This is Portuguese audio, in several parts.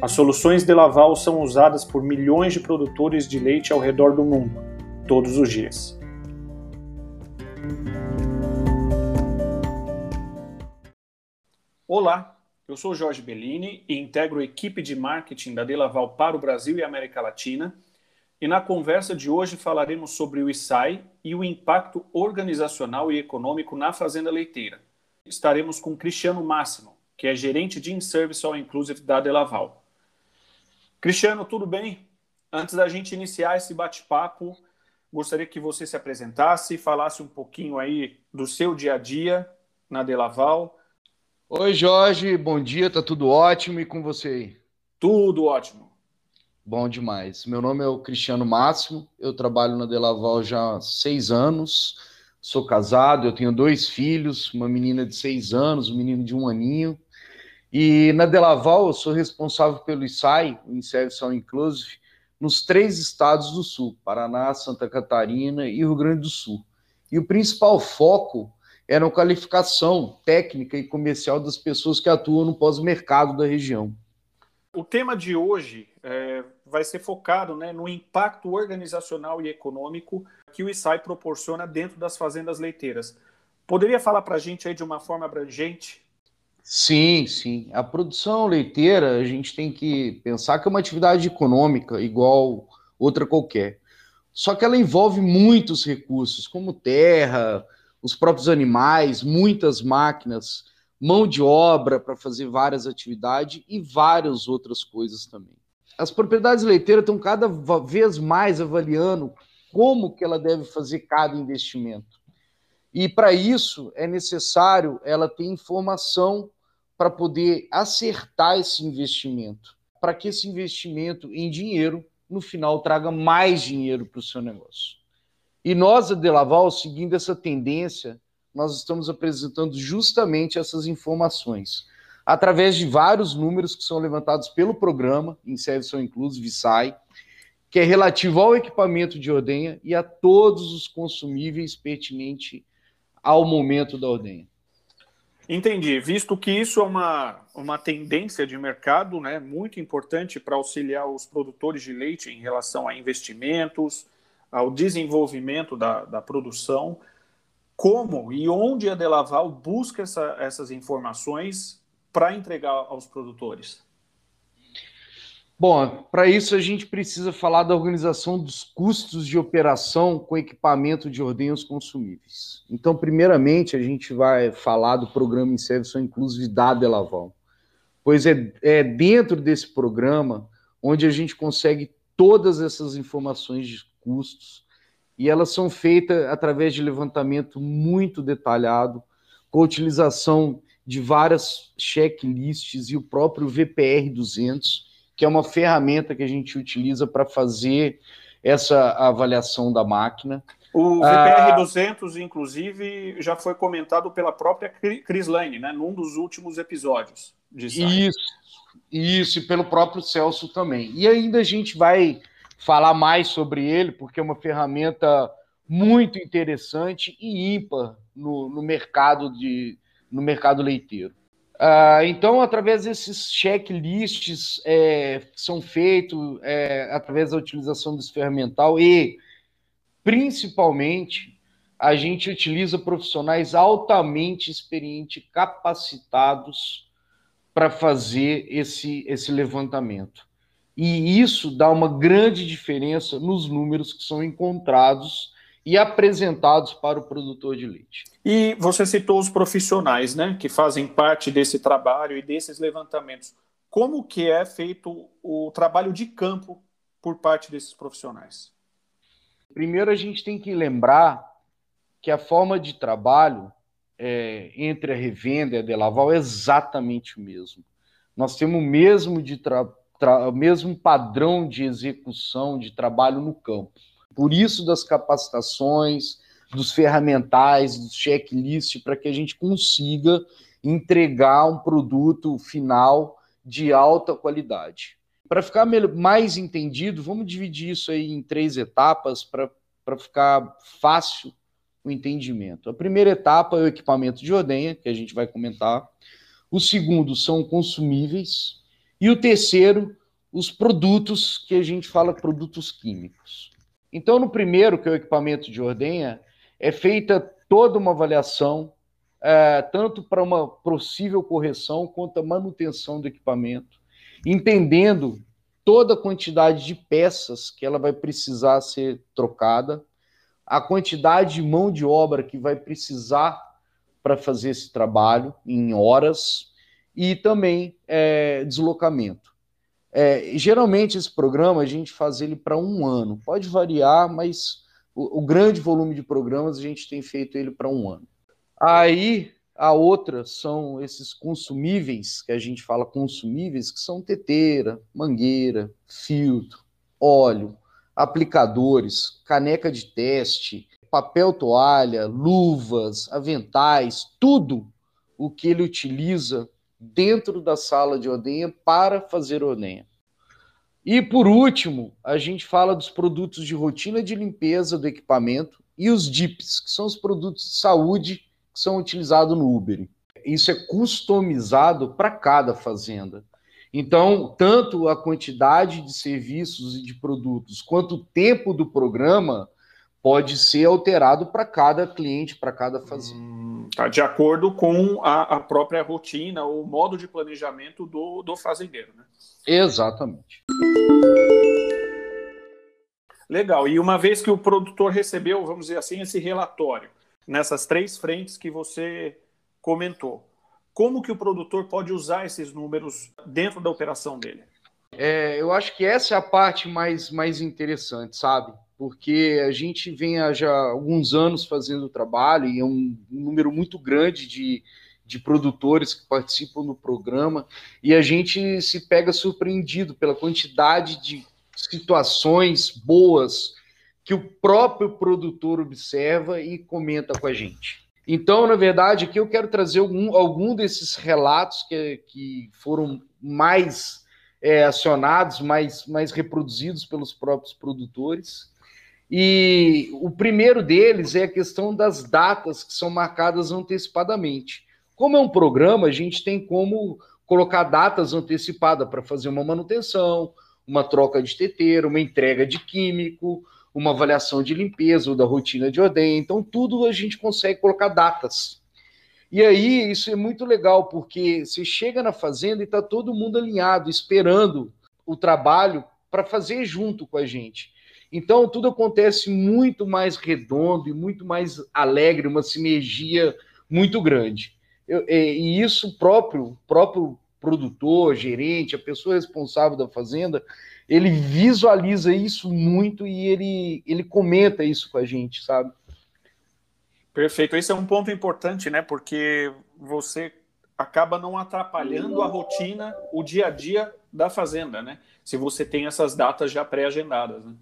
As soluções de Laval são usadas por milhões de produtores de leite ao redor do mundo, todos os dias. Olá, eu sou Jorge Bellini e integro a equipe de marketing da Delaval para o Brasil e América Latina. E na conversa de hoje falaremos sobre o ISAI e o impacto organizacional e econômico na fazenda leiteira. Estaremos com Cristiano Máximo, que é gerente de In-Service All Inclusive da Delaval. Cristiano, tudo bem? Antes da gente iniciar esse bate-papo, gostaria que você se apresentasse e falasse um pouquinho aí do seu dia a dia na Delaval. Oi, Jorge, bom dia, tá tudo ótimo e com você aí? Tudo ótimo. Bom demais. Meu nome é o Cristiano Máximo, eu trabalho na Delaval já há seis anos, sou casado, eu tenho dois filhos, uma menina de seis anos, um menino de um aninho. E na Delaval, eu sou responsável pelo ISAI, o Service All Inclusive, nos três estados do Sul, Paraná, Santa Catarina e Rio Grande do Sul. E o principal foco era a qualificação técnica e comercial das pessoas que atuam no pós-mercado da região. O tema de hoje é, vai ser focado né, no impacto organizacional e econômico que o ISAI proporciona dentro das fazendas leiteiras. Poderia falar para a gente aí de uma forma abrangente Sim, sim. A produção leiteira, a gente tem que pensar que é uma atividade econômica igual outra qualquer. Só que ela envolve muitos recursos, como terra, os próprios animais, muitas máquinas, mão de obra para fazer várias atividades e várias outras coisas também. As propriedades leiteiras estão cada vez mais avaliando como que ela deve fazer cada investimento. E para isso é necessário ela ter informação para poder acertar esse investimento, para que esse investimento em dinheiro, no final, traga mais dinheiro para o seu negócio. E nós, a Delaval, seguindo essa tendência, nós estamos apresentando justamente essas informações, através de vários números que são levantados pelo programa, em Service Inclusive SAI, que é relativo ao equipamento de ordenha e a todos os consumíveis pertinentes ao momento da ordenha. Entendi. Visto que isso é uma, uma tendência de mercado né, muito importante para auxiliar os produtores de leite em relação a investimentos, ao desenvolvimento da, da produção, como e onde a Delaval busca essa, essas informações para entregar aos produtores? Bom, para isso a gente precisa falar da organização dos custos de operação com equipamento de ordenhos consumíveis. Então, primeiramente, a gente vai falar do programa serviço inclusividade da Laval, pois é, é dentro desse programa onde a gente consegue todas essas informações de custos e elas são feitas através de levantamento muito detalhado, com utilização de várias checklists e o próprio VPR 200 que é uma ferramenta que a gente utiliza para fazer essa avaliação da máquina. O VPR ah, 200, inclusive, já foi comentado pela própria Chris Lane, né, num dos últimos episódios. De isso, isso, e pelo próprio Celso também. E ainda a gente vai falar mais sobre ele, porque é uma ferramenta muito interessante e ímpar no, no mercado de no mercado leiteiro. Uh, então, através desses checklists é, são feitos é, através da utilização desse ferramental e, principalmente, a gente utiliza profissionais altamente experientes, capacitados para fazer esse, esse levantamento. E isso dá uma grande diferença nos números que são encontrados e apresentados para o produtor de leite. E você citou os profissionais, né, que fazem parte desse trabalho e desses levantamentos. Como que é feito o trabalho de campo por parte desses profissionais? Primeiro a gente tem que lembrar que a forma de trabalho é, entre a revenda e a Delaval é exatamente o mesmo. Nós temos o mesmo de mesmo padrão de execução de trabalho no campo. Por isso das capacitações, dos ferramentais, dos checklists, para que a gente consiga entregar um produto final de alta qualidade. Para ficar mais entendido, vamos dividir isso aí em três etapas para ficar fácil o entendimento. A primeira etapa é o equipamento de ordenha, que a gente vai comentar. O segundo são consumíveis. E o terceiro, os produtos, que a gente fala produtos químicos. Então, no primeiro, que é o equipamento de ordenha, é feita toda uma avaliação, é, tanto para uma possível correção quanto a manutenção do equipamento, entendendo toda a quantidade de peças que ela vai precisar ser trocada, a quantidade de mão de obra que vai precisar para fazer esse trabalho em horas e também é, deslocamento. É, geralmente esse programa a gente faz ele para um ano, pode variar, mas o, o, grande volume de programas a gente tem feito ele para um ano. Aí a outra são esses consumíveis, que a gente fala consumíveis, que são teteira, mangueira, filtro, óleo, aplicadores, caneca de teste, papel toalha, luvas, aventais, tudo o que ele utiliza dentro da sala de ordenha para fazer ordenha. E por último, a gente fala dos produtos de rotina de limpeza do equipamento e os DIPs, que são os produtos de saúde que são utilizados no Uber. Isso é customizado para cada fazenda. Então, tanto a quantidade de serviços e de produtos, quanto o tempo do programa pode ser alterado para cada cliente, para cada fazenda. Hum, tá de acordo com a, a, própria rotina, o modo de planejamento do, do fazendeiro, né? Exatamente. Legal. E uma vez que o produtor recebeu, vamos dizer assim, esse relatório, nessas três frentes que você comentou, como que o produtor pode usar esses números dentro da operação dele? É, eu acho que essa é a parte mais, mais interessante, sabe? Porque a gente vem há já alguns anos fazendo o trabalho e é um, número muito grande de, de produtores que participam do programa e a gente se pega surpreendido pela quantidade de situações boas que o próprio produtor observa e comenta com a gente. Então, na verdade, aqui eu quero trazer algum, algum desses relatos que, que foram mais é, acionados, mais, mais reproduzidos pelos próprios produtores. E o primeiro deles é a questão das datas que são marcadas antecipadamente. Como é um programa, a gente tem como colocar datas antecipadas para fazer uma manutenção, uma troca de teteiro, uma entrega de químico, uma avaliação de limpeza ou da rotina de ordem. Então, tudo a gente consegue colocar datas. E aí, isso é muito legal, porque você chega na fazenda e está todo mundo alinhado, esperando o trabalho para fazer junto com a gente. Então, tudo acontece muito mais redondo e muito mais alegre, uma sinergia muito grande. Eu, é, e isso próprio, próprio produtor, gerente, a pessoa responsável da fazenda, ele visualiza isso muito e ele, ele comenta isso com a gente, sabe? Perfeito. Esse é um ponto importante, né? Porque você acaba não atrapalhando a rotina, o dia a dia da fazenda, né? Se você tem essas datas já pré-agendadas, né?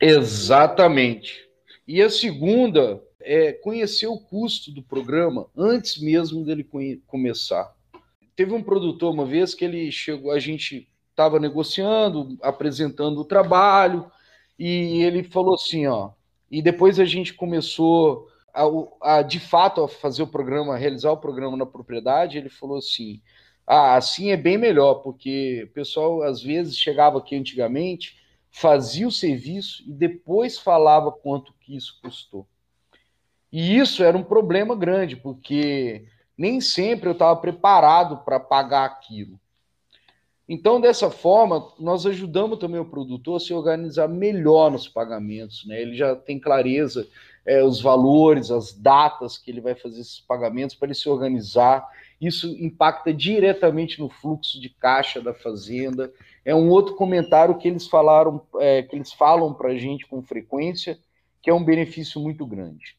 Exatamente. E a segunda é conhecer o custo do programa antes mesmo dele começar. Teve um produtor uma vez que ele chegou, a gente estava negociando, apresentando o trabalho, e ele falou assim, ó, e depois a gente começou a, a, de fato a fazer o programa, a realizar o programa na propriedade, ele falou assim, ah, assim é bem melhor, porque o pessoal às vezes chegava aqui antigamente, fazia o serviço e depois falava quanto que isso custou. E isso era um problema grande, porque nem sempre eu estava preparado para pagar aquilo. Então, dessa forma, nós ajudamos também o produtor a se organizar melhor nos pagamentos. Né? Ele já tem clareza é, os valores, as datas que ele vai fazer esses pagamentos para ele se organizar. Isso impacta diretamente no fluxo de caixa da fazenda. É um outro comentário que eles falaram, é, que eles falam para a gente com frequência, que é um benefício muito grande.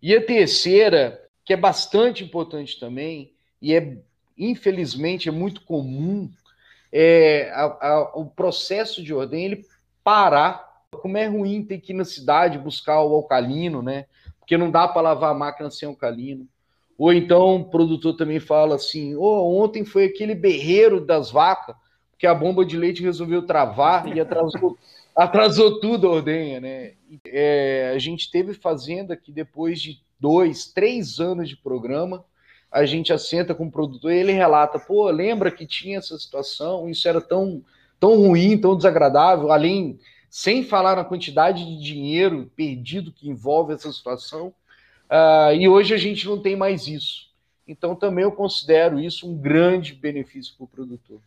E a terceira, que é bastante importante também, e é infelizmente, é muito comum é, a, a, o processo de ordem ele parar. Como é ruim ter que ir na cidade buscar o alcalino, né? Porque não dá para lavar a máquina sem alcalino. Ou então o produtor também fala assim: oh, ontem foi aquele berreiro das vacas, que a bomba de leite resolveu travar e atrasou, atrasou tudo a ordenha, né? É, a gente teve fazenda que depois de dois, três anos de programa, a gente assenta com o produtor e ele relata: pô, lembra que tinha essa situação, isso era tão, tão ruim, tão desagradável, além, sem falar na quantidade de dinheiro perdido que envolve essa situação. Uh, e hoje a gente não tem mais isso. Então também eu considero isso um grande benefício para o produtor.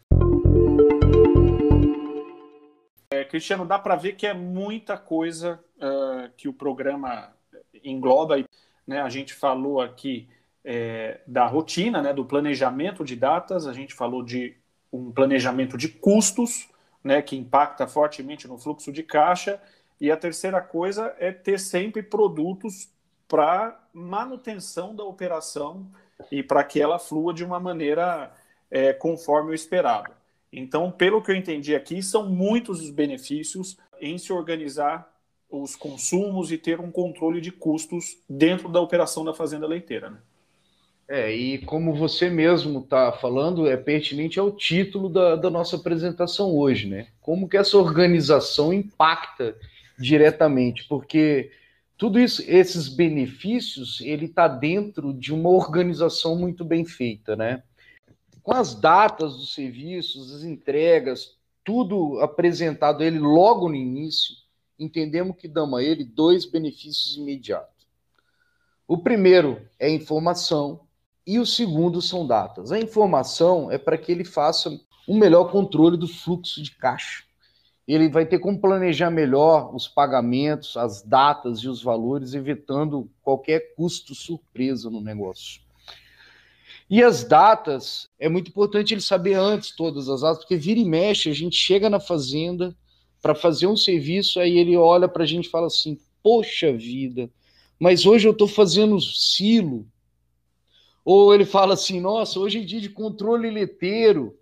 É, Cristiano, dá para ver que é muita coisa uh, que o programa engloba. Né? A gente falou aqui é, da rotina, né, do planejamento de datas, a gente falou de um planejamento de custos, né, que impacta fortemente no fluxo de caixa, e a terceira coisa é ter sempre produtos para manutenção da operação e para que ela flua de uma maneira é, conforme o esperado. Então, pelo que eu entendi aqui, são muitos os benefícios em se organizar os consumos e ter um controle de custos dentro da operação da fazenda leiteira. Né? É, e como você mesmo está falando, é pertinente ao título da, da nossa apresentação hoje, né? Como que essa organização impacta diretamente, porque tudo isso, esses benefícios, ele está dentro de uma organização muito bem feita, né? Com as datas dos serviços, as entregas, tudo apresentado ele logo no início, entendemos que damos a ele dois benefícios imediatos. O primeiro é informação e o segundo são datas. A informação é para que ele faça um melhor controle do fluxo de caixa ele vai ter como planejar melhor os pagamentos, as datas e os valores, evitando qualquer custo surpresa no negócio. E as datas, é muito importante ele saber antes todas as datas, porque vira e mexe, a gente chega na fazenda para fazer um serviço, aí ele olha para a gente e fala assim: Poxa vida, mas hoje eu estou fazendo silo. Ou ele fala assim: Nossa, hoje é dia de controle leteiro.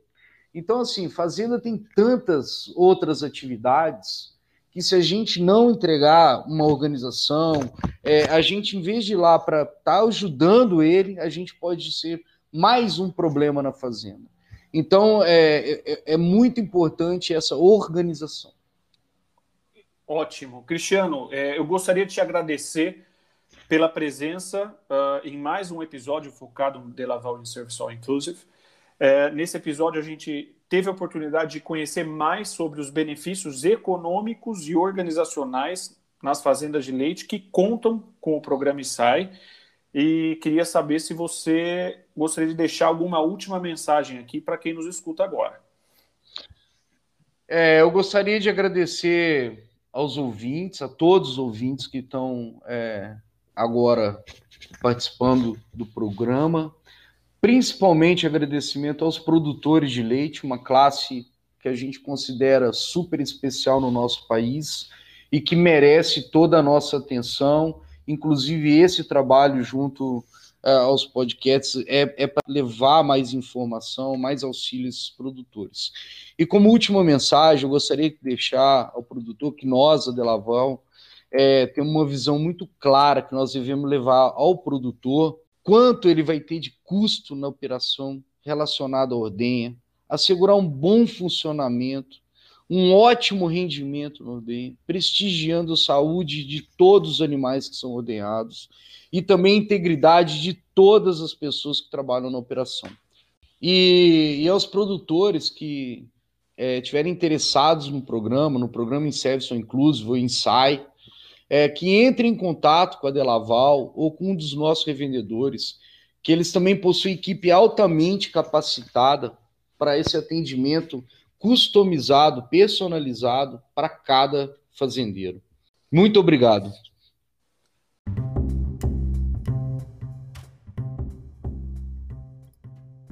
Então, assim, fazenda tem tantas outras atividades que se a gente não entregar uma organização, é, a gente, em vez de ir lá para estar tá ajudando ele, a gente pode ser mais um problema na fazenda. Então, é, é, é muito importante essa organização. Ótimo. Cristiano, é, eu gostaria de te agradecer pela presença uh, em mais um episódio focado no Delaval in Service All Inclusive. É, nesse episódio, a gente teve a oportunidade de conhecer mais sobre os benefícios econômicos e organizacionais nas fazendas de leite que contam com o programa ISAI. E queria saber se você gostaria de deixar alguma última mensagem aqui para quem nos escuta agora. É, eu gostaria de agradecer aos ouvintes, a todos os ouvintes que estão é, agora participando do programa. Principalmente agradecimento aos produtores de leite, uma classe que a gente considera super especial no nosso país e que merece toda a nossa atenção. Inclusive, esse trabalho junto uh, aos podcasts é, é para levar mais informação, mais auxílio a esses produtores. E como última mensagem, eu gostaria de deixar ao produtor que nós, a Delaval, é, temos uma visão muito clara que nós devemos levar ao produtor quanto ele vai ter de custo na operação relacionada à ordenha, assegurar um bom funcionamento, um ótimo rendimento na ordenha, prestigiando a saúde de todos os animais que são ordenhados e também a integridade de todas as pessoas que trabalham na operação. E, e aos produtores que é, estiverem interessados no programa, no programa em Service Inclusive ou Insai, é, que entre em contato com a Delaval ou com um dos nossos revendedores, que eles também possuem equipe altamente capacitada para esse atendimento customizado, personalizado para cada fazendeiro. Muito obrigado.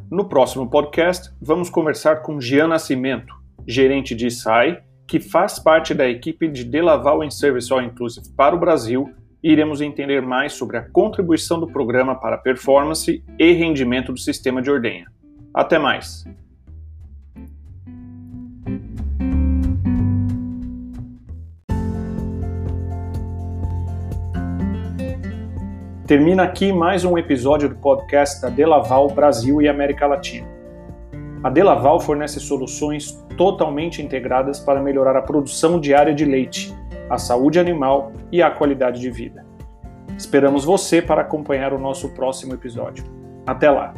No próximo podcast, vamos conversar com Gian Nascimento, gerente de SAI que faz parte da equipe de Delaval em Service All Inclusive para o Brasil, e iremos entender mais sobre a contribuição do programa para a performance e rendimento do sistema de ordenha. Até mais! Termina aqui mais um episódio do podcast da Delaval Brasil e América Latina. A Delaval fornece soluções totalmente integradas para melhorar a produção diária de leite, a saúde animal e a qualidade de vida. Esperamos você para acompanhar o nosso próximo episódio. Até lá!